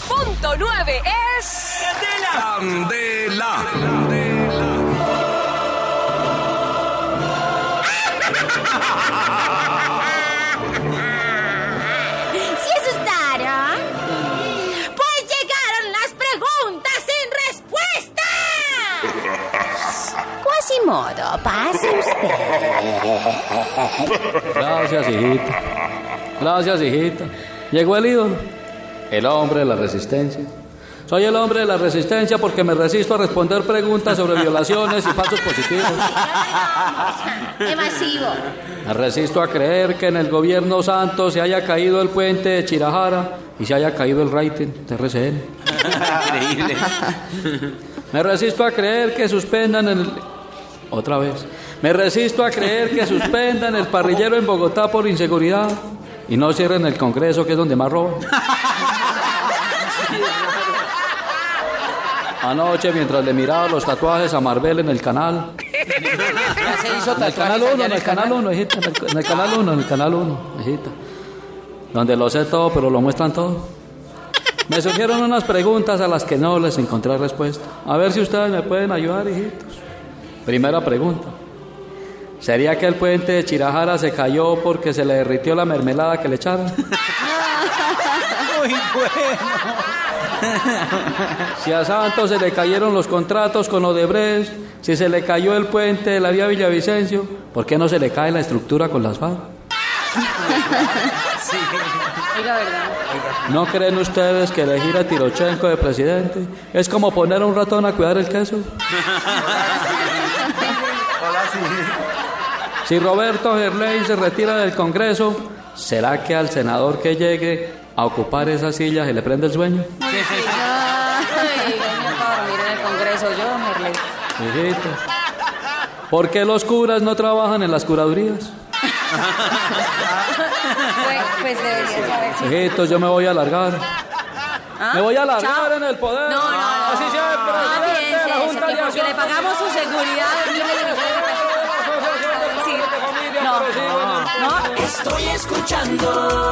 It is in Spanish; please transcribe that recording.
101.9 es... Candela. ¿Sí asustaron? Pues llegaron las preguntas sin respuesta. Quasimodo, pase usted. Gracias, hijita. Gracias, hijita. Llegó el ídolo, el hombre de la resistencia. Soy el hombre de la resistencia porque me resisto a responder preguntas sobre violaciones y falsos positivos. Evasivo. Me resisto a creer que en el gobierno santo se haya caído el puente de Chirajara y se haya caído el rating de RCN. Increíble. Me resisto a creer que suspendan el... Otra vez. Me resisto a creer que suspendan el parrillero en Bogotá por inseguridad y no cierren el Congreso, que es donde más roban. Anoche, mientras le miraba los tatuajes a Marvel en el canal. Ya se hizo En el canal allá 1, en el canal 1, hijita. En el, en el canal 1, en el canal 1, hijita. Donde lo sé todo, pero lo muestran todo. Me surgieron unas preguntas a las que no les encontré respuesta. A ver si ustedes me pueden ayudar, hijitos. Primera pregunta. ¿Sería que el puente de Chirajara se cayó porque se le derritió la mermelada que le echaron? Muy bueno. Si a Santos se le cayeron los contratos con Odebrecht, si se le cayó el puente de la vía Villavicencio, ¿por qué no se le cae la estructura con las FARC? Oiga, ¿verdad? ¿No creen ustedes que elegir a Tirochenko de presidente es como poner a un ratón a cuidar el queso? Si Roberto Gerley se retira del Congreso, ¿será que al senador que llegue a ocupar esa silla se le prende el sueño? Ay, venía para dormir en el Congreso yo, Merle. Hijito. ¿Por qué los curas no trabajan en las curadurías? Pues, pues debería saber si... Hijito, yo me voy a alargar. ¿Ah? Me voy a alargar Chao. en el poder. No, no, no. Así sea el No, presidente de la piense eso, Junta que de porque le Acción. pagamos su seguridad de miles de millones de pesos. Sí. No, no. Estoy escuchando.